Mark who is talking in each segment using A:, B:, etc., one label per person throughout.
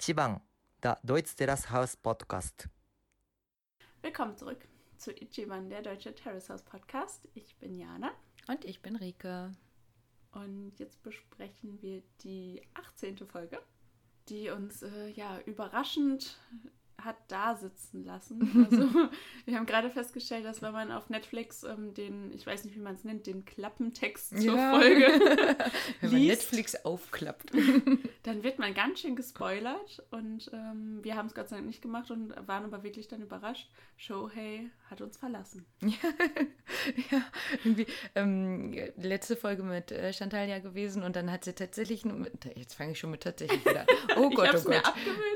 A: 1番 der Deutsche Terrace House Podcast.
B: Willkommen zurück zu Ichiban, der Deutsche Terrace House Podcast. Ich bin Jana
C: Und ich bin Rike.
B: und jetzt besprechen wir die 18. Folge, die uns äh, ja überraschend hat da sitzen lassen. Also wir haben gerade festgestellt, dass wenn man auf Netflix ähm, den, ich weiß nicht, wie man es nennt, den Klappentext zur
C: Ja.
B: Folge
C: Wenn man
B: liest,
C: Netflix aufklappt.
B: dann wird man ganz schön gespoilert und ähm, wir haben es Gott sei Dank nicht gemacht und waren aber wirklich dann überrascht. Shohei hat uns verlassen.
C: ja, irgendwie ähm, letzte Folge mit äh, Chantal ja gewesen und dann hat sie tatsächlich, jetzt fange ich schon mit tatsächlich wieder an. Oh Gott, oh Gott.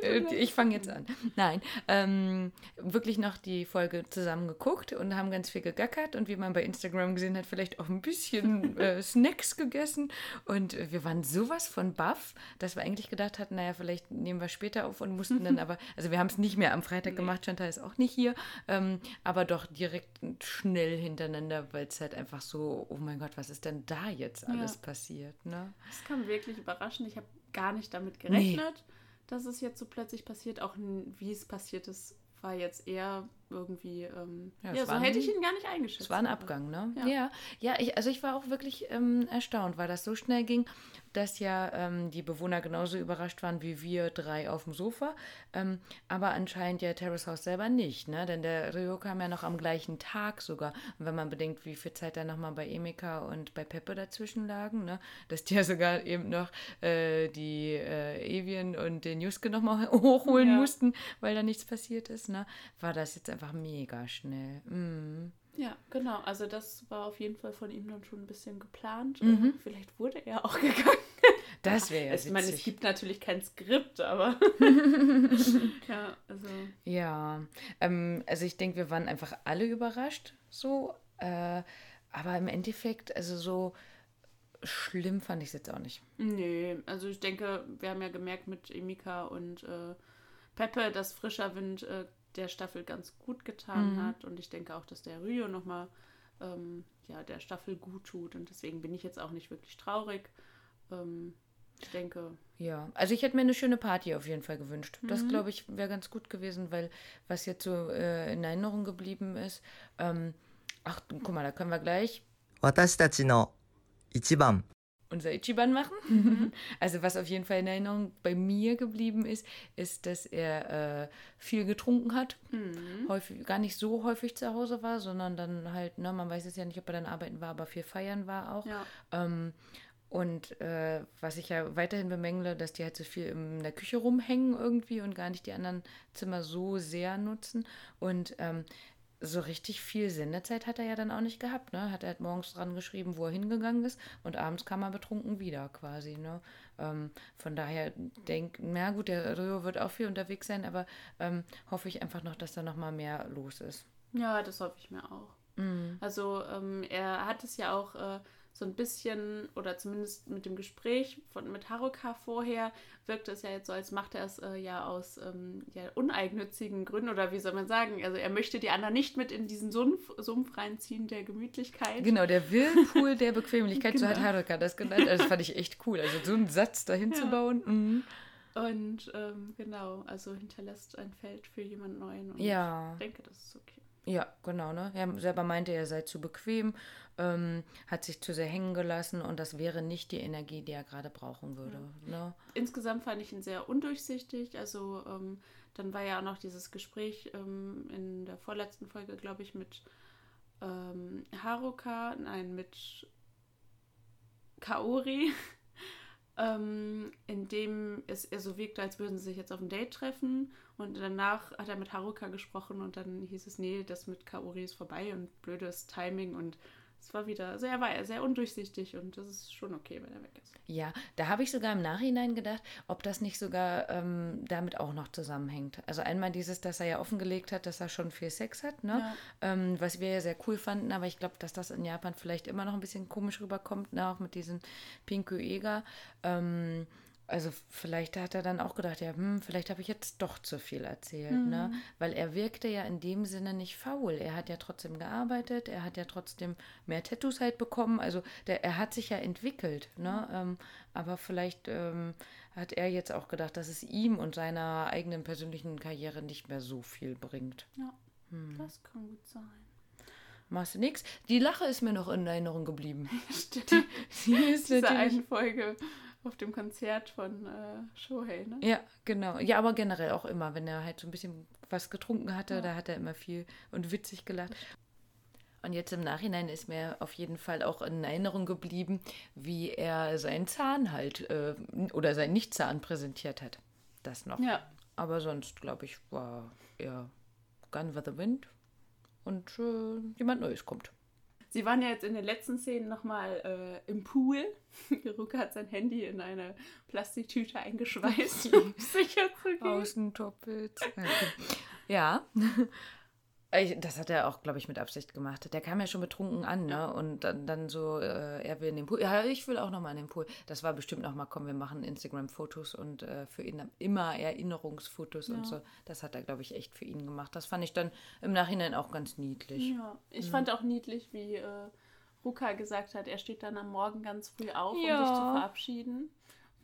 C: Äh? Ich fange jetzt an. Nein, ähm, wirklich noch die Folge zusammen geguckt und haben ganz viel gegackert und wie man bei Instagram gesehen hat, vielleicht auch ein bisschen äh, Snacks gegessen und äh, wir waren sowas von baff, dass wir eigentlich gedacht hatten, naja, vielleicht nehmen wir später auf und mussten dann aber, also wir haben es nicht mehr am Freitag gemacht, Chantal ist auch nicht hier, ähm, aber doch direkt schnell hintereinander, weil es halt einfach so, oh mein Gott, was ist denn da jetzt alles
B: Ja.
C: passiert, ne?
B: Das kam wirklich überraschend. Ich habe gar nicht damit gerechnet, dass es jetzt so plötzlich passiert. Auch wie es passiert ist, war jetzt eher irgendwie. Ähm,
C: Ja,
B: ja, so hätte ich ihn gar nicht eingeschätzt.
C: Es war ein Abgang, ne?
B: Ja.
C: Ja, ja, ich, also ich war auch wirklich ähm, erstaunt, weil das so schnell ging, dass ja ähm, die Bewohner genauso überrascht waren wie wir drei auf dem Sofa. Ähm, aber anscheinend ja Terrace House selber nicht, ne? Denn der Rio kam ja noch am gleichen Tag sogar. Und wenn man bedenkt, wie viel Zeit da nochmal bei Emeka und bei Peppe dazwischen lagen, ne? Dass die ja sogar eben noch äh, die äh, Evian und den Juske nochmal hochholen
B: Ja.
C: mussten, weil da nichts passiert ist, ne? War das jetzt einfach mega schnell. Mm.
B: Ja, genau. Also, das war auf jeden Fall von ihm dann schon ein bisschen geplant.
C: Mhm.
B: Vielleicht wurde er auch gegangen.
C: Das wäre ja
B: ich meine, es
C: witzig.
B: gibt natürlich kein Skript, aber. ja, also.
C: Ja, ähm, also ich denke, wir waren einfach alle überrascht, so. Äh, aber im Endeffekt, also so schlimm fand ich es jetzt auch nicht.
B: Nee, also ich denke, wir haben ja gemerkt mit Emika und äh, Peppe, dass frischer Wind äh, der Staffel ganz gut getan hat. Und ich denke auch, dass der Rio nochmal ähm, ja, der Staffel gut tut. Und deswegen bin ich jetzt auch nicht wirklich traurig. Ähm, ich denke,
C: Ja, also ich hätte mir eine schöne Party auf jeden Fall gewünscht. Das, glaube ich, wäre ganz gut gewesen, weil was jetzt so äh, in Erinnerung geblieben ist, ähm, ach, guck mal, da können wir gleich
A: 私たちの1番
C: unser Ichiban machen. Also was auf jeden Fall in Erinnerung bei mir geblieben ist, ist, dass er äh, viel getrunken hat. Häufig, gar nicht so häufig zu Hause war, sondern dann halt, ne, man weiß es ja nicht, ob er dann arbeiten war, aber viel feiern war auch.
B: Ja.
C: Ähm, und äh, was ich ja weiterhin bemängle, dass die halt so viel in der Küche rumhängen irgendwie und gar nicht die anderen Zimmer so sehr nutzen. Und ähm, so richtig viel Sendezeit hat er ja dann auch nicht gehabt, ne? Hat er halt morgens dran geschrieben, wo er hingegangen ist und abends kam er betrunken wieder quasi, ne? Ähm, von daher denk, na gut, der Rio wird auch viel unterwegs sein, aber ähm, hoffe ich einfach noch, dass da noch mal mehr los ist.
B: Ja, das hoffe ich mir auch. Also ähm, er hat es ja auch äh, so ein bisschen, oder zumindest mit dem Gespräch von, mit Haruka vorher, wirkte es ja jetzt so, als macht er es äh, ja aus ähm, ja, uneigennützigen Gründen, oder wie soll man sagen? Also er möchte die anderen nicht mit in diesen Sumpf, Sumpf reinziehen der Gemütlichkeit.
C: Genau, der Whirlpool der Bequemlichkeit, so hat
B: Genau.
C: Haruka das genannt. Also das fand ich echt cool. Also so einen Satz dahin
B: Ja.
C: zu bauen. Mhm.
B: Und ähm, genau, also hinterlässt ein Feld für jemand Neuen. Und
C: Ja.
B: ich denke, das ist okay.
C: Ja, genau, ne? Er selber meinte, er sei zu bequem, ähm, hat sich zu sehr hängen gelassen und das wäre nicht die Energie, die er gerade brauchen würde. Ne?
B: insgesamt fand ich ihn sehr undurchsichtig. Also ähm, dann war ja auch noch dieses Gespräch ähm, in der vorletzten Folge, glaube ich, mit ähm, Haruka, nein, mit Kaori, ähm, in dem es eher so wirkte, als würden sie sich jetzt auf ein Date treffen. Und danach hat er mit Haruka gesprochen und dann hieß es, nee, das mit Kaori ist vorbei und blödes Timing und es war wieder, also er war sehr undurchsichtig und das ist schon okay, wenn er weg ist.
C: Ja, da habe ich sogar im Nachhinein gedacht, ob das nicht sogar ähm, damit auch noch zusammenhängt. Also einmal dieses, dass er ja offengelegt hat, dass er schon viel Sex hat, ne?
B: Ja.
C: Ähm, was wir ja sehr cool fanden, aber ich glaube, dass das in Japan vielleicht immer noch ein bisschen komisch rüberkommt, ne? auch mit diesen Pinku Ega. Ähm, also vielleicht hat er dann auch gedacht, ja, hm, vielleicht habe ich jetzt doch zu viel erzählt, ne? mhm. ne? Weil er wirkte ja in dem Sinne nicht faul. Er hat ja trotzdem gearbeitet, er hat ja trotzdem mehr Tattoos halt bekommen. Also der, er hat sich ja entwickelt, ne? Ähm, aber vielleicht ähm, hat er jetzt auch gedacht, dass es ihm und seiner eigenen persönlichen Karriere nicht mehr so viel bringt.
B: Ja, hm. das kann gut sein.
C: Machst du nichts? Die Lache ist mir noch in Erinnerung geblieben.
B: Stimmt. Die, die ist Diese eine Folge auf dem Konzert von äh, Shohei, ne?
C: Ja, genau. Ja, aber generell auch immer, wenn er halt so ein bisschen was getrunken hatte, ja. da hat er immer viel und witzig gelacht. Und jetzt im Nachhinein ist mir auf jeden Fall auch in Erinnerung geblieben, wie er seinen Zahn halt äh, oder seinen Nichtzahn präsentiert hat. Das noch.
B: Ja.
C: Aber sonst, glaube ich, war er Gun with the Wind und äh, jemand Neues kommt.
B: Sie waren ja jetzt in den letzten Szenen nochmal äh, im Pool. Ruka hat sein Handy in eine Plastiktüte eingeschweißt, um sicher zu gehen.
C: Außentoppels. Ja. Das hat er auch, glaube ich, mit Absicht gemacht. Der kam ja schon betrunken an, ne? Und dann, dann so, äh, er will in den Pool. Ja, ich will auch nochmal in den Pool. Das war bestimmt nochmal, komm, wir machen Instagram-Fotos und äh, für ihn immer Erinnerungsfotos ja. und so. Das hat er, glaube ich, echt für ihn gemacht. Das fand ich dann im Nachhinein auch ganz niedlich.
B: Ja, ich mhm. fand auch niedlich, wie äh, Ruka gesagt hat, er steht dann am Morgen ganz früh auf, ja. um sich zu verabschieden.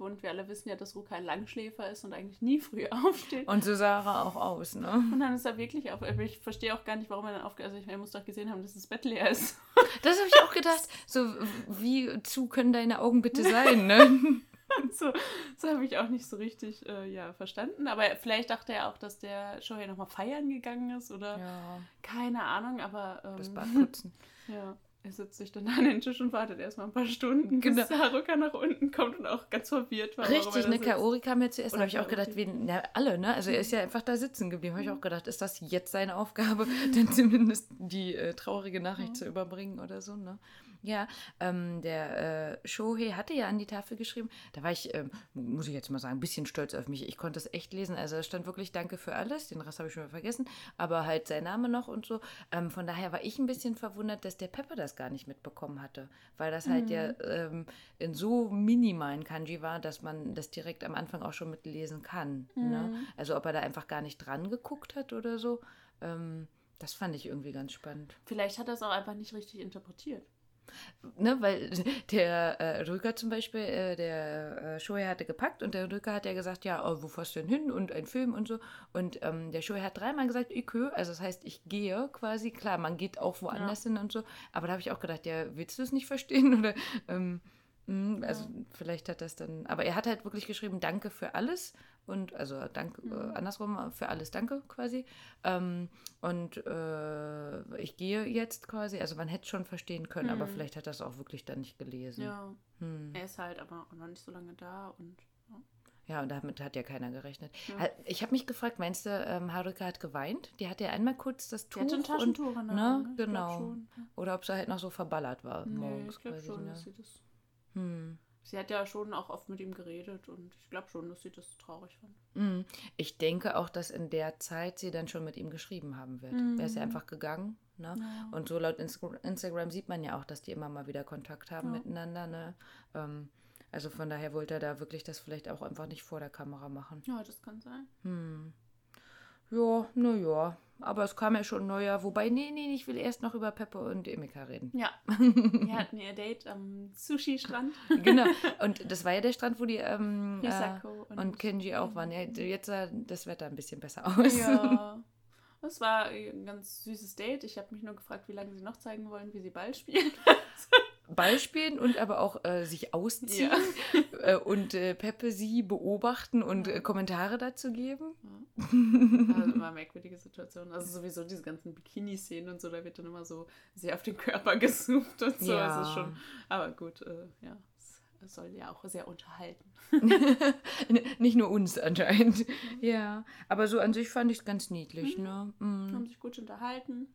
B: Und wir alle wissen ja, dass Ruka ein Langschläfer ist und eigentlich nie früh aufsteht.
C: Und so sah er auch aus, ne?
B: Und dann ist er wirklich auf. Ich verstehe auch gar nicht, warum er dann aufgeht. Also ich, er muss doch gesehen haben, dass das Bett leer ist.
C: Das habe ich auch gedacht. So, wie zu können deine Augen bitte sein, ne?
B: so, so habe ich auch nicht so richtig äh, ja, verstanden. Aber vielleicht dachte er auch, dass der Shohei nochmal feiern gegangen ist oder ja. keine Ahnung, aber. Ähm,
C: das Badputzen.
B: ja. Er setzt sich dann an den Tisch und wartet erstmal ein paar Stunden, genau. bis Haruka nach unten kommt und auch ganz verwirrt
C: war. Richtig, ne? Kaori kam ja zuerst, da habe ich auch gedacht, wie, na, alle, ne? Also er ist ja einfach da sitzen geblieben. Habe ich auch gedacht, ist das jetzt seine Aufgabe, denn zumindest die äh, traurige Nachricht ja. zu überbringen oder so, ne? Ja, ähm, der äh, Shohei hatte ja an die Tafel geschrieben. Da war ich, ähm, muss ich jetzt mal sagen, ein bisschen stolz auf mich. Ich konnte es echt lesen. Also es stand wirklich Danke für alles. Den Rest habe ich schon mal vergessen. Aber halt sein Name noch und so. Ähm, von daher war ich ein bisschen verwundert, dass der Pepper das gar nicht mitbekommen hatte. Weil das halt mhm. ja ähm, in so minimalen Kanji war, dass man das direkt am Anfang auch schon mitlesen kann. Ne? Mhm. Ne? Also ob er da einfach gar nicht dran geguckt hat oder so. Ähm, das fand ich irgendwie ganz spannend.
B: Vielleicht hat er es auch einfach nicht richtig interpretiert.
C: Ne, weil der äh, Rücker zum Beispiel, äh, der äh, Shoei hatte gepackt und der Rücker hat ja gesagt, ja, oh, wo fährst du denn hin und ein Film und so. Und ähm, der Shoei hat dreimal gesagt, ich höre, also das heißt, ich gehe quasi. Klar, man geht auch woanders ja. hin und so. Aber da habe ich auch gedacht, ja, willst du es nicht verstehen? Oder ähm, mh, also ja. vielleicht hat das dann, aber er hat halt wirklich geschrieben, danke für alles und also danke, mhm. äh, andersrum für alles danke quasi. Ähm, und äh, ich gehe jetzt quasi, also man hätte es schon verstehen können, mhm. aber vielleicht hat er es auch wirklich dann nicht gelesen.
B: Ja. Hm. Er ist halt aber noch nicht so lange da und
C: ja. Ja, und damit hat ja keiner gerechnet. Ja. Ich habe mich gefragt, meinst du, ähm, Haruka hat geweint? Die hatte ja einmal kurz das Tuch. Die
B: hatte ein Taschentuch und, ne?
C: ne? Genau. Oder ob sie halt noch so verballert war
B: nee, morgens. Ich glaube schon, ne? dass sie das. Hm. Sie hat ja schon auch oft mit ihm geredet und ich glaube schon, dass sie das traurig fand.
C: Mhm. Ich denke auch, dass in der Zeit sie dann schon mit ihm geschrieben haben wird. Mhm. Er ist ja einfach gegangen. Ne? Ja. Und so laut Instagram sieht man ja auch, dass die immer mal wieder Kontakt haben ja. miteinander. Ne? Ähm, also von daher wollte er da wirklich das vielleicht auch einfach nicht vor der Kamera machen.
B: Ja, das kann sein.
C: Hm. Ja, naja. Aber es kam ja schon neuer. Wobei, nee, nee, ich will erst noch über Peppe und Emika reden.
B: Ja. Wir hatten ihr Date am Sushi-Strand.
C: genau. Und das war ja der Strand, wo die ähm, äh, und, und, Kenji auch waren. Ja, jetzt sah das Wetter ein bisschen besser aus.
B: Ja. Es war ein ganz süßes Date. Ich habe mich nur gefragt, wie lange sie noch zeigen wollen, wie sie Ball spielen.
C: Ball spielen und aber auch äh, sich ausziehen ja. äh, und äh, Peppe sie beobachten und äh, Kommentare dazu geben.
B: Ja. Also immer merkwürdige Situationen. Also sowieso diese ganzen Bikini-Szenen und so, da wird dann immer so sehr auf den Körper gesucht und so. Ja. Also schon, aber gut, äh, ja. Es soll ja auch sehr unterhalten.
C: Nicht nur uns anscheinend. Ja, aber so an sich fand ich es ganz niedlich. Mhm. Ne?
B: Mhm. Haben sich gut unterhalten.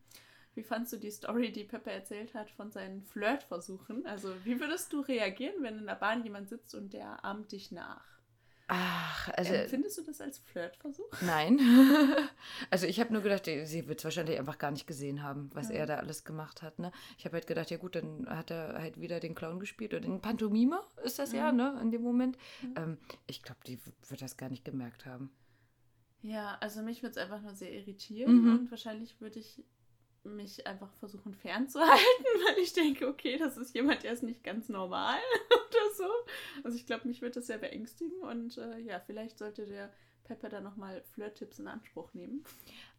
B: Wie fandst du die Story, die Peppe erzählt hat von seinen Flirtversuchen? Also, wie würdest du reagieren, wenn in der Bahn jemand sitzt und der ahmt dich nach?
C: Ach, also.
B: Empfindest du das als Flirtversuch?
C: Nein. also ich habe nur gedacht, sie wird es wahrscheinlich einfach gar nicht gesehen haben, was ja. er da alles gemacht hat. Ne? Ich habe halt gedacht, ja gut, dann hat er halt wieder den Clown gespielt. Oder in Pantomime ist das mhm. ja, ne, in dem Moment. Mhm. Ähm, ich glaube, die wird das gar nicht gemerkt haben.
B: Ja, also mich würde es einfach nur sehr irritieren mhm. und wahrscheinlich würde ich mich einfach versuchen fernzuhalten, weil ich denke, okay, das ist jemand, der ist nicht ganz normal oder so. Also ich glaube, mich würde das sehr beängstigen und äh, ja, vielleicht sollte der Pepper dann nochmal Flirt-Tipps in Anspruch nehmen.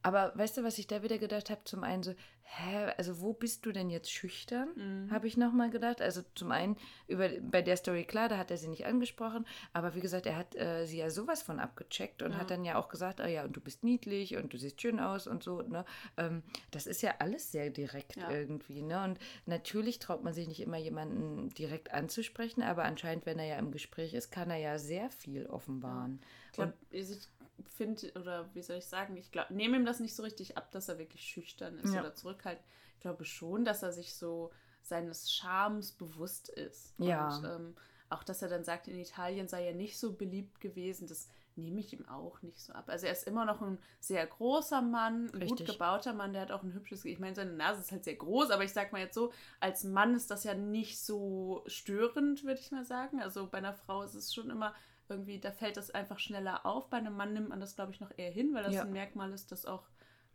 C: Aber weißt du, was ich da wieder gedacht habe? Zum einen so, hä, also wo bist du denn jetzt schüchtern? Mhm. Habe ich nochmal gedacht. Also zum einen über, bei der Story, klar, da hat er sie nicht angesprochen, aber wie gesagt, er hat äh, sie ja sowas von abgecheckt und ja. hat dann ja auch gesagt, oh ja, und du bist niedlich und du siehst schön aus und so. Ne? Ähm, das ist ja alles sehr direkt ja. irgendwie. Ne? Und natürlich traut man sich nicht immer jemanden direkt anzusprechen, aber anscheinend, wenn er ja im Gespräch ist, kann er ja sehr viel offenbaren. Ja.
B: Ich glaube, finde, oder wie soll ich sagen, ich glaube, nehme ihm das nicht so richtig ab, dass er wirklich schüchtern ist ja. oder zurückhaltend. Ich glaube schon, dass er sich so seines Charmes bewusst ist.
C: Ja.
B: Und ähm, auch, dass er dann sagt, in Italien sei er nicht so beliebt gewesen, das nehme ich ihm auch nicht so ab. Also er ist immer noch ein sehr großer Mann, ein Richtig. gut gebauter Mann, der hat auch ein hübsches, ich meine, seine Nase ist halt sehr groß, aber ich sag mal jetzt so, als Mann ist das ja nicht so störend, würde ich mal sagen. Also bei einer Frau ist es schon immer irgendwie, da fällt das einfach schneller auf. Bei einem Mann nimmt man das, glaube ich, noch eher hin, weil das ja. ein Merkmal ist, das auch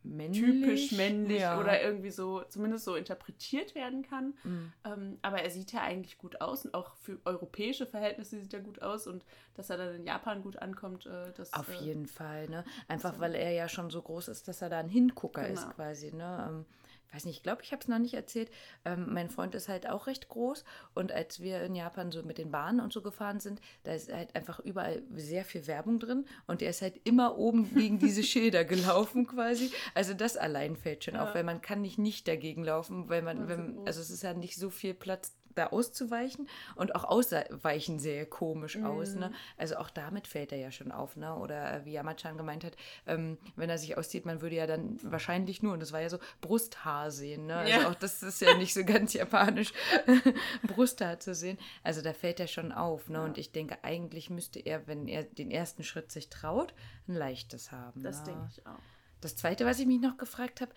B: männlich? typisch männlich ja. oder irgendwie so, zumindest so interpretiert werden kann. Mhm. Ähm, aber er sieht ja eigentlich gut aus und auch für europäische Verhältnisse sieht er gut aus und dass er dann in Japan gut ankommt, äh, das.
C: Auf äh, jeden Fall, ne? Einfach so. weil er ja schon so groß ist, dass er da ein Hingucker genau. ist quasi, ne? Ähm, weiß nicht, ich glaube, ich habe es noch nicht erzählt. Ähm, mein Freund ist halt auch recht groß und als wir in Japan so mit den Bahnen und so gefahren sind, da ist halt einfach überall sehr viel Werbung drin und der ist halt immer oben gegen diese Schilder gelaufen quasi. Also das allein fällt schon ja. auf, weil man kann nicht nicht dagegen laufen, weil man, wenn, also es ist ja nicht so viel Platz da auszuweichen und auch ausweichen sehr komisch mhm. aus. Ne? Also auch damit fällt er ja schon auf. Ne? Oder äh, wie Yamachan gemeint hat, ähm, wenn er sich auszieht, man würde ja dann wahrscheinlich nur, und das war ja so, Brusthaar sehen. Ne? Also ja. auch das ist ja nicht so ganz japanisch, Brusthaar zu sehen. Also da fällt er schon auf. Ne? Ja. Und ich denke, eigentlich müsste er, wenn er den ersten Schritt sich traut, ein leichtes haben.
B: Das ne? denke ich auch.
C: Das Zweite, was ich mich noch gefragt habe,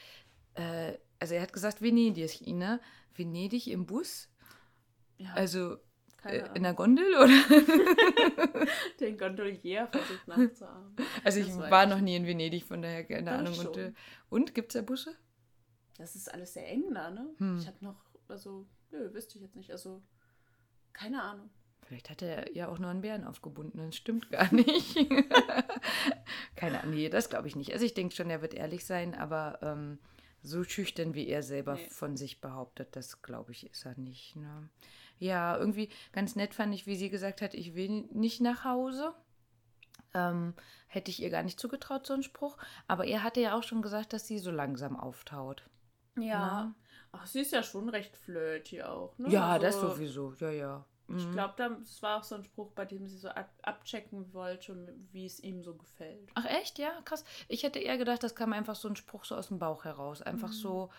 C: äh, also er hat gesagt, Venedig, ne? Venedig im Bus? Ja. Also äh, in der Gondel oder?
B: Den Gondolier versucht nachzuahmen.
C: Also ich war ich. noch nie in Venedig, von daher keine das Ahnung. Und, äh, und gibt es da Busse?
B: Das ist alles sehr eng da, ne? Hm. Ich habe noch, also, nö, wüsste ich jetzt nicht. Also, keine Ahnung.
C: Vielleicht hat er ja auch nur einen Bären aufgebunden, das stimmt gar nicht. keine Ahnung, nee, das glaube ich nicht. Also ich denke schon, er wird ehrlich sein, aber ähm, so schüchtern, wie er selber nee. von sich behauptet, das glaube ich, ist er nicht. Ne? Ja, irgendwie ganz nett fand ich, wie sie gesagt hat, ich will nicht nach Hause. Ähm, hätte ich ihr gar nicht zugetraut, so einen Spruch. Aber er hatte ja auch schon gesagt, dass sie so langsam auftaut.
B: Ja. Na? Ach, sie ist ja schon recht flirty auch, ne?
C: Ja, also, das sowieso, ja, ja.
B: Ich mhm. glaube, das war auch so ein Spruch, bei dem sie so ab abchecken wollte, wie es ihm so gefällt.
C: Ach echt? Ja, krass. Ich hätte eher gedacht, das kam einfach so ein Spruch so aus dem Bauch heraus. Einfach mhm. so,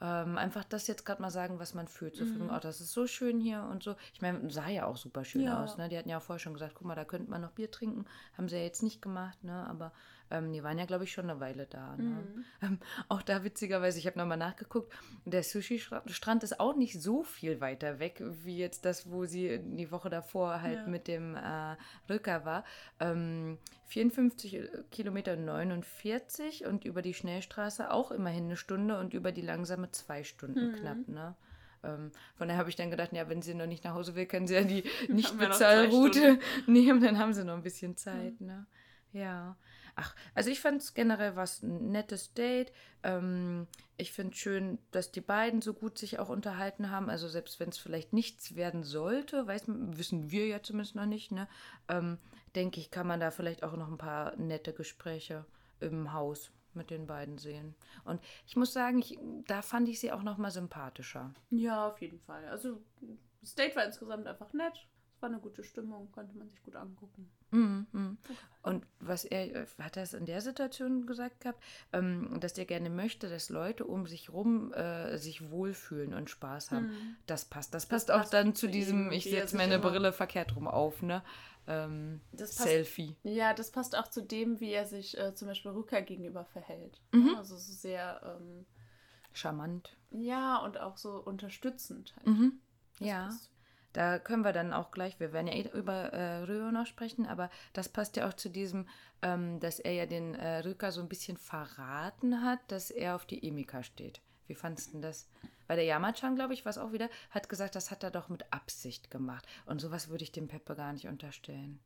C: ähm, einfach das jetzt gerade mal sagen, was man fühlt. So mhm. oh, das ist so schön hier und so. Ich meine, sah ja auch super schön ja. aus. Ne? Die hatten ja auch vorher schon gesagt, guck mal, da könnte man noch Bier trinken. Haben sie ja jetzt nicht gemacht, ne? aber ähm, die waren ja, glaube ich, schon eine Weile da. Ne? Mhm. Ähm, auch da witzigerweise, ich habe nochmal nachgeguckt, der Sushi-Strand ist auch nicht so viel weiter weg, wie jetzt das, wo sie die Woche davor halt ja. mit dem äh, Rücker war. Ähm, 54 äh, Kilometer 49 und über die Schnellstraße auch immerhin eine Stunde und über die langsame zwei Stunden mhm. knapp. Ne? Ähm, von daher habe ich dann gedacht, ja, wenn sie noch nicht nach Hause will, können sie ja die Nicht-Bezahlroute nehmen, dann haben sie noch ein bisschen Zeit. Mhm. Ne? Ja. Ach, also ich fand es generell was ein nettes Date. Ähm, ich finde schön, dass die beiden so gut sich auch unterhalten haben. Also selbst wenn es vielleicht nichts werden sollte, weiß, wissen wir ja zumindest noch nicht, ne? Ähm, denke ich, kann man da vielleicht auch noch ein paar nette Gespräche im Haus mit den beiden sehen. Und ich muss sagen, ich, da fand ich sie auch noch mal sympathischer.
B: Ja, auf jeden Fall. Also das Date war insgesamt einfach nett es war eine gute Stimmung, konnte man sich gut angucken.
C: Mhm, mhm. Und was er, äh, hat er es in der Situation gesagt gehabt, ähm, dass er gerne möchte, dass Leute um sich rum äh, sich wohlfühlen und Spaß haben. Mhm. Das passt. Das, das passt auch dann zu diesem, ich setze meine Brille verkehrt rum auf, ne? Ähm,
B: passt,
C: Selfie.
B: Ja, das passt auch zu dem, wie er sich äh, zum Beispiel Rücker gegenüber verhält. Mhm. Also so sehr ähm,
C: charmant.
B: Ja, und auch so unterstützend. Halt.
C: Mhm. Ja. Da können wir dann auch gleich, wir werden ja eh über äh, Ryo noch sprechen, aber das passt ja auch zu diesem, ähm, dass er ja den äh, Rücker so ein bisschen verraten hat, dass er auf die Emika steht. Wie fandest du das? Weil der Yamachan, glaube ich, was auch wieder, hat gesagt, das hat er doch mit Absicht gemacht. Und sowas würde ich dem Peppe gar nicht unterstellen.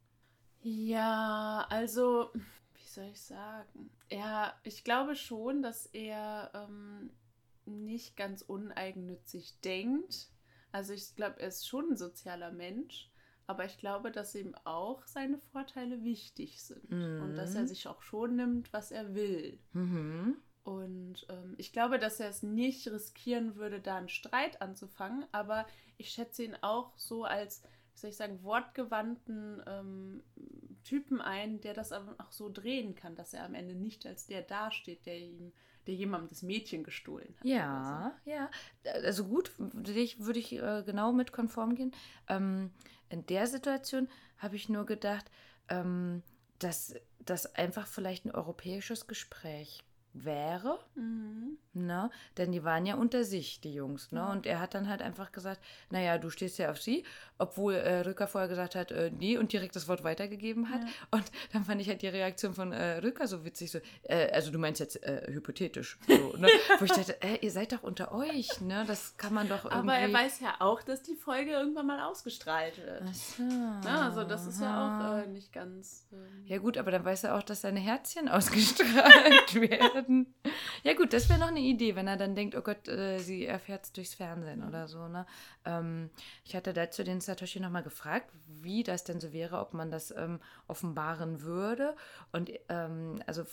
B: Ja, also, wie soll ich sagen? Ja, ich glaube schon, dass er ähm, nicht ganz uneigennützig denkt also ich glaube, er ist schon ein sozialer Mensch, aber ich glaube, dass ihm auch seine Vorteile wichtig sind mhm. und dass er sich auch schon nimmt, was er will. Mhm. Und ähm, ich glaube, dass er es nicht riskieren würde, da einen Streit anzufangen, aber ich schätze ihn auch so als, wie soll ich sagen, wortgewandten ähm, Typen ein, der das aber auch so drehen kann, dass er am Ende nicht als der dasteht, der ihm der jemandem das Mädchen gestohlen hat.
C: Ja, so. ja. Also gut, würde ich, würde ich äh, genau mit konform gehen. Ähm, in der Situation habe ich nur gedacht, ähm, dass das einfach vielleicht ein europäisches Gespräch wäre. Mhm. Ne? Denn die waren ja unter sich, die Jungs. Ne? Und er hat dann halt einfach gesagt, naja, du stehst ja auf sie, obwohl äh, Rücker vorher gesagt hat, äh, nee, und direkt das Wort weitergegeben hat. Ja. Und dann fand ich halt die Reaktion von äh, Rücker so witzig, so, äh, also du meinst jetzt äh, hypothetisch. So, ne? Wo ich dachte, äh, ihr seid doch unter euch, ne? Das kann man doch irgendwie...
B: Aber er weiß ja auch, dass die Folge irgendwann mal ausgestrahlt wird. Ach so. Na, also das ist ja auch nicht ganz...
C: Ähm ja gut, aber dann weiß er auch, dass seine Herzchen ausgestrahlt werden. Ja gut, das wäre noch eine eine Idee, wenn er dann denkt, oh Gott, äh, sie erfährt es durchs Fernsehen oder so. Ne? Ähm, ich hatte dazu den Satoshi nochmal gefragt, wie das denn so wäre, ob man das ähm, offenbaren würde. Und ähm, also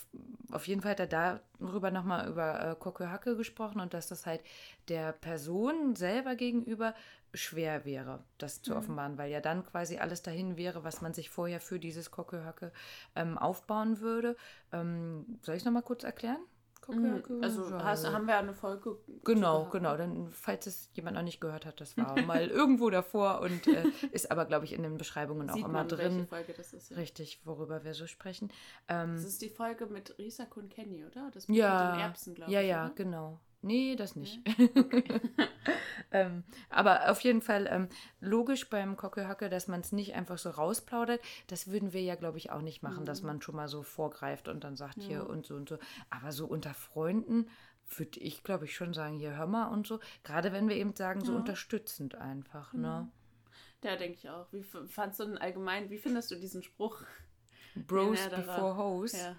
C: auf jeden Fall hat er darüber nochmal über äh, Kokohake gesprochen und dass das halt der Person selber gegenüber schwer wäre, das zu mhm. offenbaren, weil ja dann quasi alles dahin wäre, was man sich vorher für dieses Kokohake ähm, aufbauen würde. Ähm, soll ich es nochmal kurz erklären?
B: Mhm. Also hast, haben wir eine Folge.
C: Genau, genau. Dann, falls es jemand noch nicht gehört hat, das war mal irgendwo davor und äh, ist aber, glaube ich, in den Beschreibungen Sieht auch immer man, drin. Welche Folge das ist, ja. Richtig, worüber wir so sprechen.
B: Ähm, das ist die Folge mit Risa und Kenny, oder? Das
C: ja, mit den Erbsen, glaube ja, ich. Ja, ja, genau. Nee, das nicht. Okay. ähm, aber auf jeden Fall ähm, logisch beim Kockelhacke, dass man es nicht einfach so rausplaudert. Das würden wir ja, glaube ich, auch nicht machen, mhm. dass man schon mal so vorgreift und dann sagt, ja. hier und so und so. Aber so unter Freunden würde ich, glaube ich, schon sagen, hier hör mal und so. Gerade wenn wir eben sagen, so ja. unterstützend einfach. Mhm. Ne?
B: Ja, denke ich auch. Wie fandst du denn allgemein, wie findest du diesen Spruch?
C: Bros before hoes. Ja.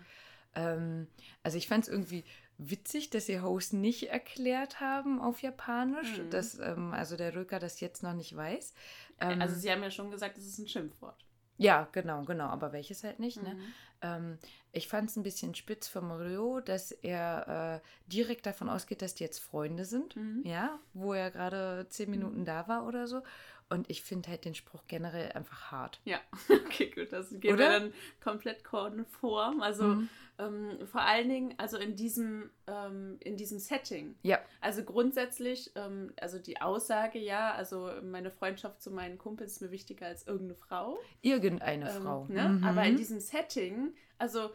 C: Ähm, also ich fand es irgendwie witzig, dass sie Host nicht erklärt haben auf Japanisch, mhm. dass ähm, also der Röker das jetzt noch nicht weiß.
B: Ähm, also sie haben ja schon gesagt, es ist ein Schimpfwort.
C: Ja, genau, genau, aber welches halt nicht. Ne? Mhm. Ne? Ähm, ich fand es ein bisschen spitz vom Ryo, dass er äh, direkt davon ausgeht, dass die jetzt Freunde sind, mhm. ja, wo er gerade zehn Minuten mhm. da war oder so. Und ich finde halt den Spruch generell einfach hart.
B: Ja, okay, gut. Das geht mir dann komplett konform. Also mhm. Ähm, vor allen Dingen, also in diesem, ähm, in diesem Setting.
C: Ja.
B: Also grundsätzlich, ähm, also die Aussage, ja, also meine Freundschaft zu meinen Kumpels ist mir wichtiger als irgendeine Frau.
C: Irgendeine ähm, Frau.
B: Ne? Mhm. Aber in diesem Setting, also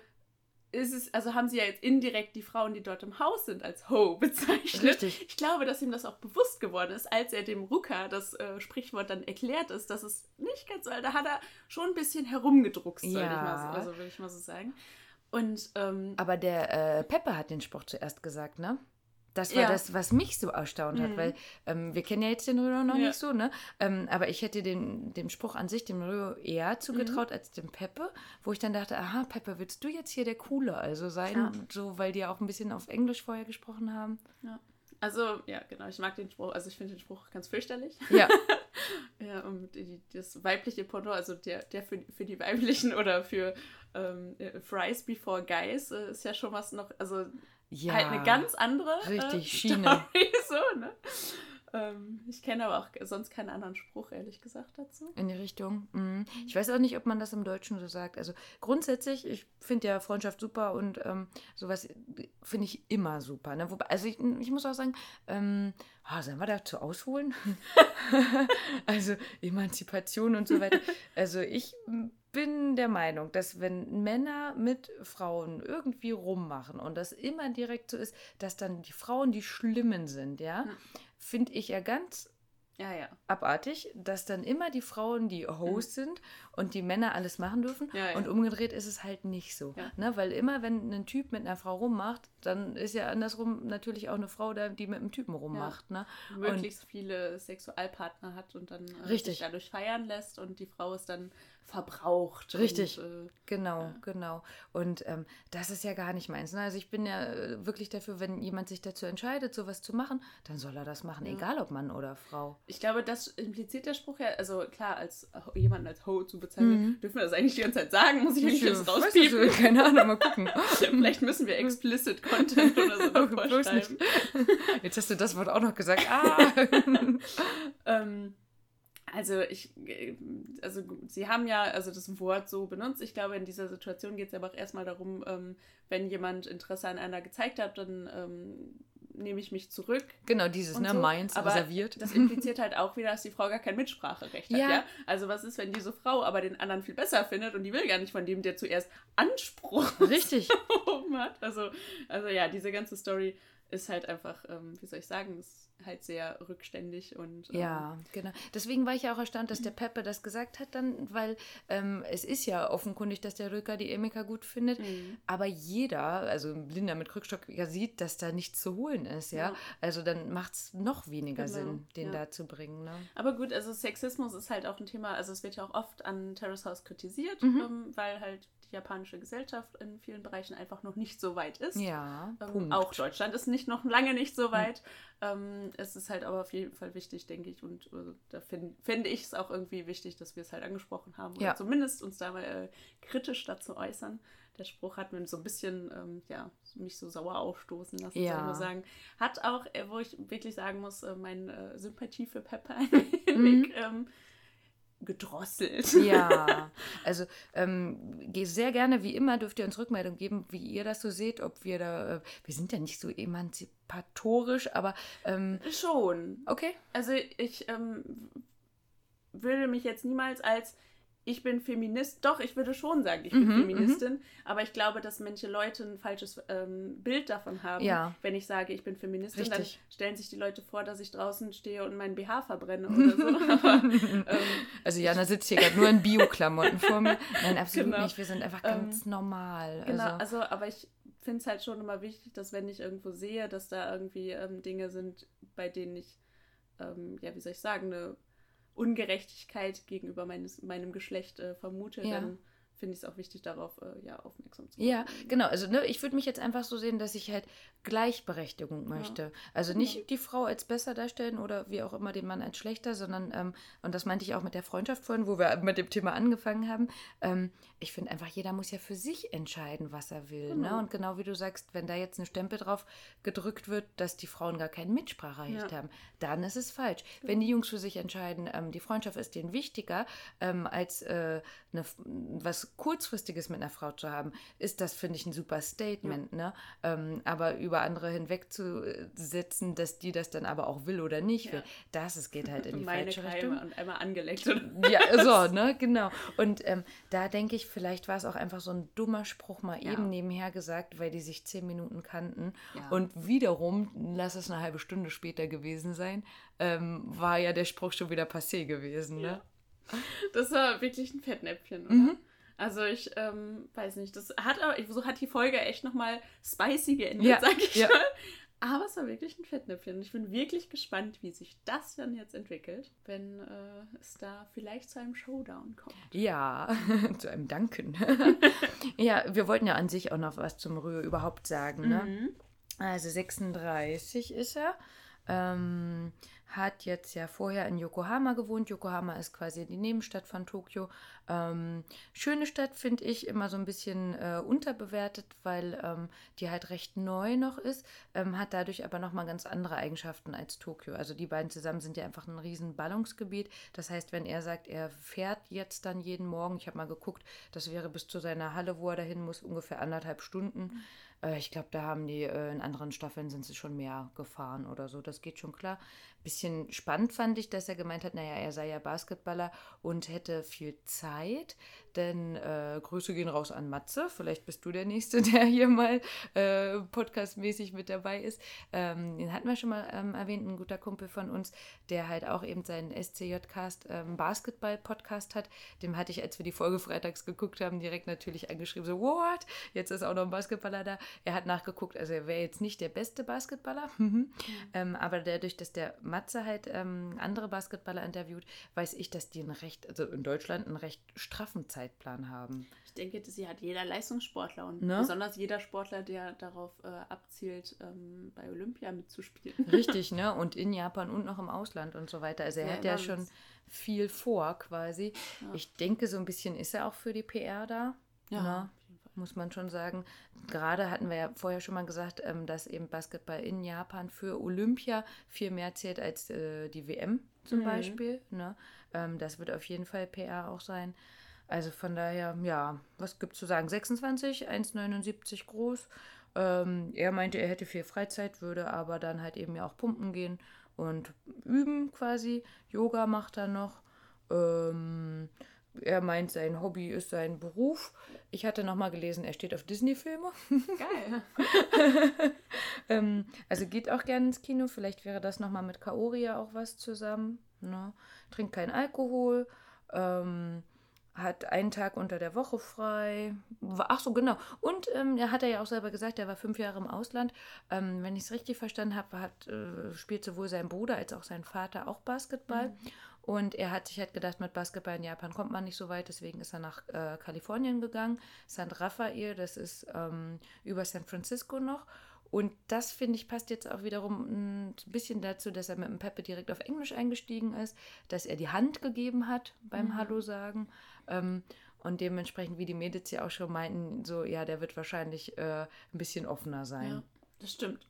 B: ist es, also haben sie ja jetzt indirekt die Frauen, die dort im Haus sind, als Ho bezeichnet. Richtig. Ich glaube, dass ihm das auch bewusst geworden ist, als er dem Rucker das äh, Sprichwort dann erklärt ist, dass es nicht ganz so, da hat er schon ein bisschen herumgedruckst, ja. ich mal so, also will ich mal so sagen. Und, ähm,
C: Aber der äh, Peppe hat den Spruch zuerst gesagt, ne? Das war ja. das, was mich so erstaunt hat, mhm. weil ähm, wir kennen ja jetzt den Röhr noch ja. nicht so, ne? Ähm, aber ich hätte den, dem Spruch an sich dem Röhr eher zugetraut mhm. als dem Peppe, wo ich dann dachte, aha, Peppe, willst du jetzt hier der Coole also sein? Ja. So, weil die ja auch ein bisschen auf Englisch vorher gesprochen haben.
B: Ja. Also, ja, genau, ich mag den Spruch, also ich finde den Spruch ganz fürchterlich.
C: Ja.
B: ja, und die, das weibliche Porno, also der, der für, für die weiblichen oder für ähm, Fries before Guys äh, ist ja schon was noch, also ja, halt eine ganz andere
C: richtig, äh, Schiene.
B: ne? Ähm, ich kenne aber auch sonst keinen anderen Spruch, ehrlich gesagt, dazu.
C: In die Richtung. Mhm. Ich weiß auch nicht, ob man das im Deutschen so sagt. Also grundsätzlich, ich finde ja Freundschaft super und ähm, sowas finde ich immer super. Ne? Wobei, also ich, ich muss auch sagen, ähm, oh, sollen wir dazu ausholen? also Emanzipation und so weiter. Also ich bin der Meinung, dass wenn Männer mit Frauen irgendwie rummachen und das immer direkt so ist, dass dann die Frauen die Schlimmen sind, ja, mhm. Finde ich ja ganz
B: ja, ja.
C: abartig, dass dann immer die Frauen die Host mhm. sind und die Männer alles machen dürfen. Ja. Und umgedreht ist es halt nicht so. Ja. Ne? Weil immer, wenn ein Typ mit einer Frau rummacht, dann ist ja andersrum natürlich auch eine Frau da, die mit einem Typen rummacht. Ne?
B: Möglichst und viele Sexualpartner hat und dann äh, sich dadurch feiern lässt und die Frau ist dann verbraucht.
C: Richtig, und, äh, genau, ja. genau. Und ähm, das ist ja gar nicht meins. Ne? Also ich bin ja äh, wirklich dafür, wenn jemand sich dazu entscheidet, sowas zu machen, dann soll er das machen, ja. egal ob Mann oder Frau.
B: Ich glaube, das impliziert der Spruch ja, also klar, als jemanden als Ho zu bezeichnen, mhm. dürfen wir das eigentlich die ganze Zeit sagen, muss ich eigentlich jetzt rauspiepen?
C: Keine Ahnung, mal gucken.
B: Vielleicht müssen wir explicit Content oder so noch vorschreiben.
C: Jetzt hast du das Wort auch noch gesagt. Ah!
B: ähm, also ich, also sie haben ja also das Wort so benutzt. Ich glaube, in dieser Situation geht es aber auch erstmal darum, ähm, wenn jemand Interesse an einer gezeigt hat, dann ähm, nehme ich mich zurück.
C: Genau, dieses, ne, so. meins, aber reserviert.
B: Das impliziert halt auch wieder, dass die Frau gar kein Mitspracherecht ja. hat, ja? Also was ist, wenn diese Frau aber den anderen viel besser findet und die will gar nicht von dem, der zuerst Anspruch
C: Richtig.
B: hat. Also, also ja, diese ganze Story ist halt einfach, ähm, wie soll ich sagen, ist halt sehr rückständig und.
C: Ähm, ja, genau. Deswegen war ich ja auch erstaunt, dass der Peppe das gesagt hat, dann, weil ähm, es ist ja offenkundig, dass der Rücker die Emika gut findet, mhm. aber jeder, also Linda mit Krückstock, ja sieht, dass da nichts zu holen ist, ja. ja. Also dann macht es noch weniger genau. Sinn, den ja. da zu bringen. Ne?
B: Aber gut, also Sexismus ist halt auch ein Thema, also es wird ja auch oft an Terrace House kritisiert, mhm. ähm, weil halt japanische Gesellschaft in vielen Bereichen einfach noch nicht so weit ist.
C: Ja,
B: ähm, auch Deutschland ist nicht noch lange nicht so weit. Mhm. Ähm, es ist halt aber auf jeden Fall wichtig, denke ich, und äh, da finde find ich es auch irgendwie wichtig, dass wir es halt angesprochen haben. Ja. Oder zumindest uns da mal äh, kritisch dazu äußern. Der Spruch hat mir so ein bisschen, ähm, ja, mich so sauer aufstoßen lassen, ja. soll ich sagen. Hat auch, äh, wo ich wirklich sagen muss, äh, meine äh, Sympathie für Pepper ein wenig mhm gedrosselt.
C: Ja, also ähm, sehr gerne, wie immer, dürft ihr uns Rückmeldung geben, wie ihr das so seht, ob wir da, äh, wir sind ja nicht so emanzipatorisch, aber ähm,
B: schon.
C: Okay.
B: Also ich ähm, würde mich jetzt niemals als ich bin Feminist. Doch, ich würde schon sagen, ich bin mhm, Feministin. Mhm. Aber ich glaube, dass manche Leute ein falsches ähm, Bild davon haben.
C: Ja.
B: Wenn ich sage, ich bin Feministin, Richtig. dann stellen sich die Leute vor, dass ich draußen stehe und meinen BH verbrenne oder so. Aber, ähm,
C: also Jana sitzt hier gerade nur in Bio-Klamotten vor mir. Nein, absolut genau. nicht. Wir sind einfach ganz ähm, normal.
B: Genau, also, also aber ich finde es halt schon immer wichtig, dass wenn ich irgendwo sehe, dass da irgendwie ähm, Dinge sind, bei denen ich, ähm, ja, wie soll ich sagen, eine Ungerechtigkeit gegenüber meines, meinem Geschlecht äh, vermute, ja. dann finde ich es auch wichtig, darauf äh, ja, aufmerksam zu
C: machen. Ja, genau. Also ne, ich würde mich jetzt einfach so sehen, dass ich halt Gleichberechtigung möchte. Ja. Also nicht die Frau als besser darstellen oder wie auch immer den Mann als schlechter, sondern, ähm, und das meinte ich auch mit der Freundschaft vorhin, wo wir mit dem Thema angefangen haben, ähm, ich finde einfach, jeder muss ja für sich entscheiden, was er will. Ne? Genau. Ne? Und genau wie du sagst, wenn da jetzt eine Stempel drauf gedrückt wird, dass die Frauen gar kein Mitspracherecht ja. haben, dann ist es falsch. Genau. Wenn die Jungs für sich entscheiden, ähm, die Freundschaft ist denen wichtiger ähm, als äh, eine, was Kurzfristiges mit einer Frau zu haben, ist das, finde ich, ein super Statement. Ja. Ne? Ähm, aber über andere hinwegzusetzen, dass die das dann aber auch will oder nicht will, ja. das es geht halt in die
B: Meine
C: falsche Keime Richtung.
B: und einmal angeleckt.
C: ja, so, ne, genau. Und ähm, da denke ich, vielleicht war es auch einfach so ein dummer Spruch mal ja. eben nebenher gesagt, weil die sich zehn Minuten kannten. Und wiederum, lass es eine halbe Stunde später gewesen sein, ähm, war ja der Spruch schon wieder passé gewesen. Ne?
B: Das war wirklich ein Fettnäpfchen, oder? Mhm. Also ich ähm, weiß nicht, das hat aber, so hat die Folge echt nochmal spicy geendet, ja, sag ich ja. mal. Aber es war wirklich ein Fettnäpfchen. Ich bin wirklich gespannt, wie sich das dann jetzt entwickelt, wenn äh, es da vielleicht zu einem Showdown kommt.
C: Ja, zu einem Danken. ja, wir wollten ja an sich auch noch was zum Rühe überhaupt sagen. Ne? Mhm. Also 36 ist er. Ähm, hat jetzt ja vorher in Yokohama gewohnt. Yokohama ist quasi die Nebenstadt von Tokio. Ähm, schöne Stadt finde ich immer so ein bisschen äh, unterbewertet, weil ähm, die halt recht neu noch ist, ähm, hat dadurch aber nochmal ganz andere Eigenschaften als Tokio. Also die beiden zusammen sind ja einfach ein riesen Ballungsgebiet. Das heißt, wenn er sagt, er fährt jetzt dann jeden Morgen, ich habe mal geguckt, das wäre bis zu seiner Halle, wo er dahin muss, ungefähr anderthalb Stunden. Mhm äh, ich glaube, da haben die äh, in anderen Staffeln sind sie schon mehr gefahren oder so. Das geht schon klar bisschen spannend fand ich, dass er gemeint hat, naja, er sei ja Basketballer und hätte viel Zeit. Zeit Denn äh, Grüße gehen raus an Matze. Vielleicht bist du der Nächste, der hier mal äh, podcastmäßig mit dabei ist. Ähm, den hatten wir schon mal ähm, erwähnt, ein guter Kumpel von uns, der halt auch eben seinen SCJ-Cast ähm, Basketball-Podcast hat. Dem hatte ich, als wir die Folge freitags geguckt haben, direkt natürlich angeschrieben, so, what? Jetzt ist auch noch ein Basketballer da. Er hat nachgeguckt, also er wäre jetzt nicht der beste Basketballer, mhm. ähm, aber dadurch, dass der Matze halt ähm, andere Basketballer interviewt, weiß ich, dass die einen recht, also in Deutschland einen recht straffen Zeitplan haben.
B: Ich denke, sie hat jeder Leistungssportler und ne? besonders jeder Sportler, der darauf äh, abzielt, ähm, bei Olympia mitzuspielen.
C: Richtig, ne? Und in Japan und noch im Ausland und so weiter. Also er ja, hat ja schon viel vor quasi. Ja. Ich denke, so ein bisschen ist er auch für die PR da. Ja. Ne? muss man schon sagen. Gerade hatten wir ja vorher schon mal gesagt, ähm, dass eben Basketball in Japan für Olympia viel mehr zählt als äh, die WM zum mhm. Beispiel. Ne? Ähm, das wird auf jeden Fall PR auch sein. Also von daher, ja, was gibt es zu sagen? 26, 1,79 groß. Ähm, er meinte, er hätte viel Freizeit, würde aber dann halt eben ja auch pumpen gehen und üben quasi. Yoga macht er noch. Ähm, er meint, sein Hobby ist sein Beruf. Ich hatte nochmal gelesen, er steht auf Disney-Filme. Geil. ähm, also geht auch gerne ins Kino. Vielleicht wäre das nochmal mit Kaoria auch was zusammen. Ne? Trinkt keinen Alkohol. Ähm, hat einen Tag unter der Woche frei. Ach so, genau. Und ähm, er hat ja auch selber gesagt, er war fünf Jahre im Ausland. Ähm, wenn ich es richtig verstanden habe, hat, äh, spielt sowohl sein Bruder als auch sein Vater auch Basketball. Mhm. Und er hat sich halt gedacht, mit Basketball in Japan kommt man nicht so weit, deswegen ist er nach äh, Kalifornien gegangen. San Rafael, das ist ähm, über San Francisco noch. Und das, finde ich, passt jetzt auch wiederum ein bisschen dazu, dass er mit dem Peppe direkt auf Englisch eingestiegen ist, dass er die Hand gegeben hat beim mhm. Hallo sagen. Ähm, und dementsprechend, wie die Mädels ja auch schon meinten, so, ja, der wird wahrscheinlich äh, ein bisschen offener sein. Ja,
B: das stimmt.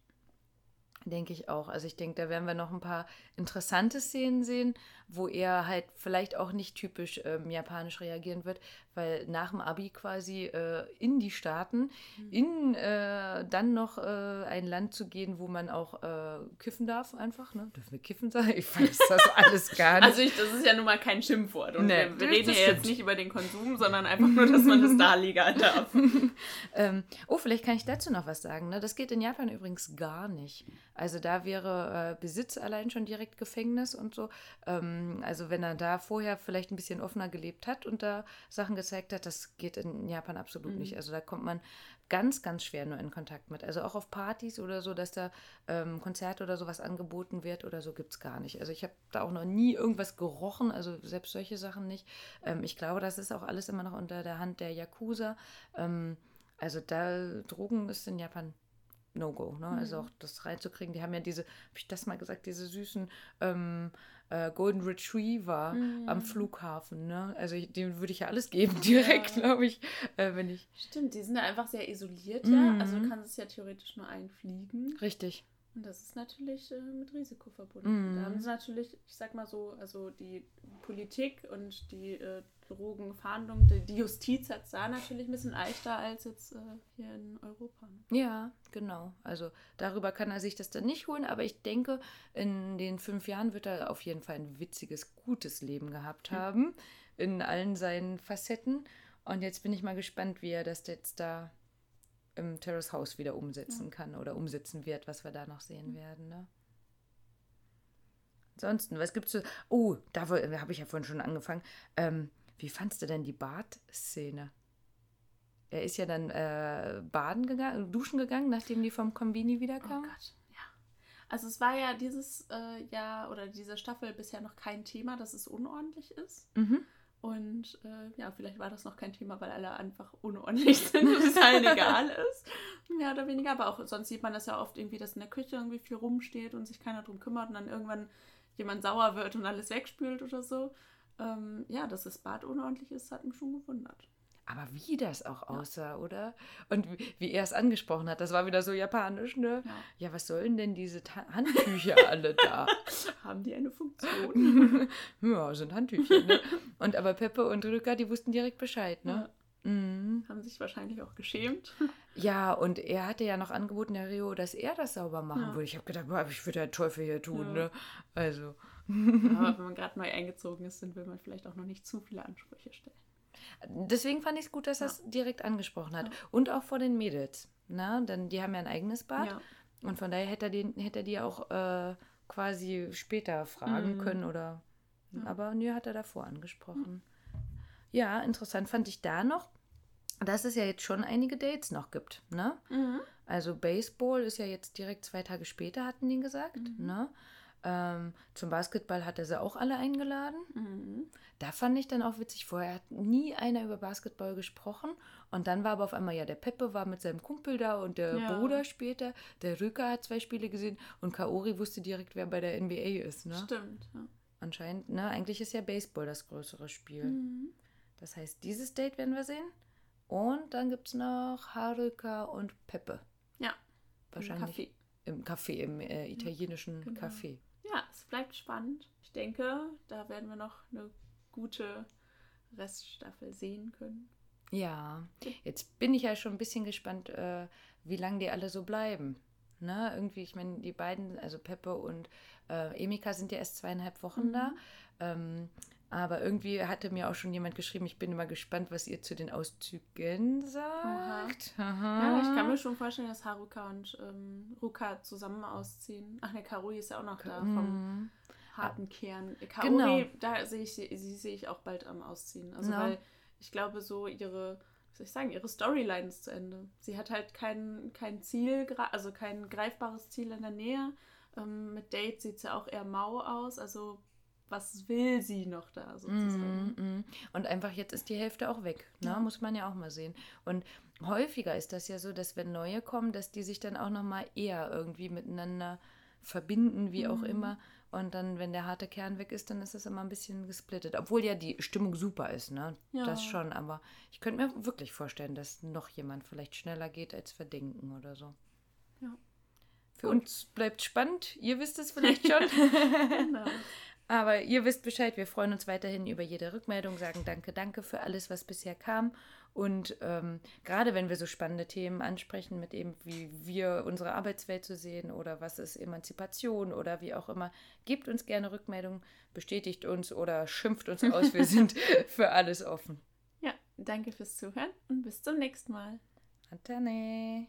C: Denke ich auch. Also ich denke, da werden wir noch ein paar interessante Szenen sehen, wo er halt vielleicht auch nicht typisch ähm, japanisch reagieren wird, weil nach dem Abi quasi äh, in die Staaten, mhm. in äh, dann noch äh, ein Land zu gehen, wo man auch äh, kiffen darf, einfach. Ne? Dürfen wir kiffen sagen? Ich weiß das alles gar nicht.
B: Also ich, das ist ja nun mal kein Schimpfwort. Und nee, wir, wir reden ja jetzt nicht über den Konsum, sondern einfach nur, dass man das da legal darf.
C: ähm, oh, vielleicht kann ich dazu noch was sagen. Ne? Das geht in Japan übrigens gar nicht. Also da wäre äh, Besitz allein schon direkt Gefängnis und so. Ähm, also wenn er da vorher vielleicht ein bisschen offener gelebt hat und da Sachen gezeigt hat, das geht in Japan absolut mhm. nicht. Also da kommt man ganz, ganz schwer nur in Kontakt mit. Also auch auf Partys oder so, dass da ähm, Konzerte oder sowas angeboten wird oder so, gibt es gar nicht. Also ich habe da auch noch nie irgendwas gerochen, also selbst solche Sachen nicht. Ähm, ich glaube, das ist auch alles immer noch unter der Hand der Yakuza. Ähm, also da Drogen ist in Japan No-Go. Ne? Also mhm. Also auch das reinzukriegen. Die haben ja diese, habe ich das mal gesagt, diese süßen ähm, äh, Golden Retriever mhm. am Flughafen. Ne? Also ich, dem würde ich ja alles geben, direkt, ja. glaube ich, äh, wenn ich.
B: Stimmt, die sind ja einfach sehr isoliert, ja. Mhm. Also du kannst es ja theoretisch nur einfliegen.
C: Richtig.
B: Und das ist natürlich äh, mit Risiko verbunden. Da haben sie natürlich, ich sag mal so, also die Politik und die äh, Drogenfahndung, die, die, Justiz hat es da natürlich ein bisschen leichter als jetzt äh, hier in Europa.
C: Ne? Ja, genau. Also darüber kann er sich das dann nicht holen, aber ich denke, in den fünf Jahren wird er auf jeden Fall ein witziges, gutes Leben gehabt hm. haben, mhm. in allen seinen Facetten. Und jetzt bin ich mal gespannt, wie er das jetzt da im Terrace House wieder umsetzen kann oder umsetzen wird, was wir da noch sehen mhm. werden. Ne? Ansonsten, was gibt's so? Oh, da habe ich ja vorhin schon angefangen. Ähm, wie fandst du denn die Bad-Szene? Er ist ja dann äh, baden gegangen, duschen gegangen, nachdem die vom Kombini wiederkamen. Oh Gott,
B: ja. Also es war ja dieses äh, Jahr oder diese Staffel bisher noch kein Thema, dass es unordentlich ist. Mhm. Und äh, ja, vielleicht war das noch kein Thema, weil alle einfach unordentlich sind und es allen egal ist. Mehr oder weniger. Aber auch sonst sieht man das ja oft irgendwie, dass in der Küche irgendwie viel rumsteht und sich keiner drum kümmert. Und dann irgendwann jemand sauer wird und alles wegspült oder so. Ähm, ja, dass das Bad unordentlich ist, hat mich schon gewundert.
C: Aber wie das auch aussah, oder? Und wie, wie, er es angesprochen hat, das war wieder so japanisch, ne? Ja, ja was sollen denn diese Ta Handtücher alle da?
B: Haben die eine Funktion?
C: ja, sind Handtücher, ne? Und aber Peppe und Rücker, die wussten direkt Bescheid, ne?
B: Ja. Mhm. Haben sich wahrscheinlich auch geschämt.
C: Ja, und er hatte ja noch angeboten, der Rio, dass er das sauber machen ja. würde. Ich habe gedacht, boah, ich würde ja Teufel hier tun, ne? Also.
B: aber wenn man gerade neu eingezogen ist, dann will man vielleicht auch noch nicht zu viele Ansprüche stellen.
C: Deswegen fand ich es gut, dass er es direkt angesprochen hat. Ja. Und auch vor den Mädels. Na, denn die haben ja ein eigenes Bad. Ja. Und von daher hätte er, den, hätte er die auch äh, quasi später fragen mhm. können oder. Aber nö, hat er davor angesprochen. Ja, interessant fand ich da noch, dass es ja jetzt schon einige Dates noch gibt. Ne? Mhm. Also Baseball ist ja jetzt direkt zwei Tage später, hatten die gesagt. Mhm. Ne? Ähm, zum Basketball hat er sie auch alle eingeladen. Mhm. Da fand ich dann auch witzig, vorher hat nie einer über Basketball gesprochen. Und dann war aber auf einmal, ja, der Peppe war mit seinem Kumpel da und der ja. Bruder später. Der Rücker hat zwei Spiele gesehen und Kaori wusste direkt, wer bei der NBA ist. Ne?
B: Stimmt, ja.
C: Anscheinend, ne? Eigentlich ist ja Baseball das größere Spiel. Mhm. Das heißt, dieses Date werden wir sehen. Und dann gibt es noch Haruka und Peppe.
B: Ja.
C: Wahrscheinlich. Im Café. Im Café, im äh, italienischen genau. Café
B: es bleibt spannend. Ich denke, da werden wir noch eine gute Reststaffel sehen können.
C: Ja, jetzt bin ich ja schon ein bisschen gespannt, äh, wie lange die alle so bleiben. Ne? Irgendwie, ich meine, die beiden, also Peppe und äh, Emika sind ja erst zweieinhalb Wochen mhm. da. Ähm, aber irgendwie hatte mir auch schon jemand geschrieben, ich bin immer gespannt, was ihr zu den Auszügen sagt.
B: Aha. Ja, ich kann mir schon vorstellen, dass Haruka und ähm, Ruka zusammen ausziehen. Ach ne, Karui ist ja auch noch da vom mhm. harten Kern. Kaori, genau. da sehe ich sie, sie sehe ich auch bald am Ausziehen. Also no. weil ich glaube, so ihre, was soll ich sagen, ihre Storyline ist zu Ende. Sie hat halt kein, kein Ziel, also kein greifbares Ziel in der Nähe. Ähm, mit Date sieht sie ja auch eher mau aus. Also was will sie noch da sozusagen.
C: Mm, mm. Und einfach jetzt ist die Hälfte auch weg, ne? Ja. muss man ja auch mal sehen. Und häufiger ist das ja so, dass wenn neue kommen, dass die sich dann auch noch mal eher irgendwie miteinander verbinden, wie auch mhm. immer. Und dann, wenn der harte Kern weg ist, dann ist es immer ein bisschen gesplittet. Obwohl ja die Stimmung super ist, ne? Ja. Das schon. Aber ich könnte mir wirklich vorstellen, dass noch jemand vielleicht schneller geht, als wir denken oder so.
B: Ja.
C: Für Gut. uns bleibt spannend. Ihr wisst es vielleicht schon. genau. Aber ihr wisst Bescheid, wir freuen uns weiterhin über jede Rückmeldung, sagen danke, danke für alles, was bisher kam. Und ähm, gerade wenn wir so spannende Themen ansprechen, mit eben, wie wir unsere Arbeitswelt so sehen oder was ist Emanzipation oder wie auch immer, gebt uns gerne Rückmeldungen, bestätigt uns oder schimpft uns aus. Wir sind für alles offen.
B: Ja, danke fürs Zuhören und bis zum nächsten Mal.
C: Antenne.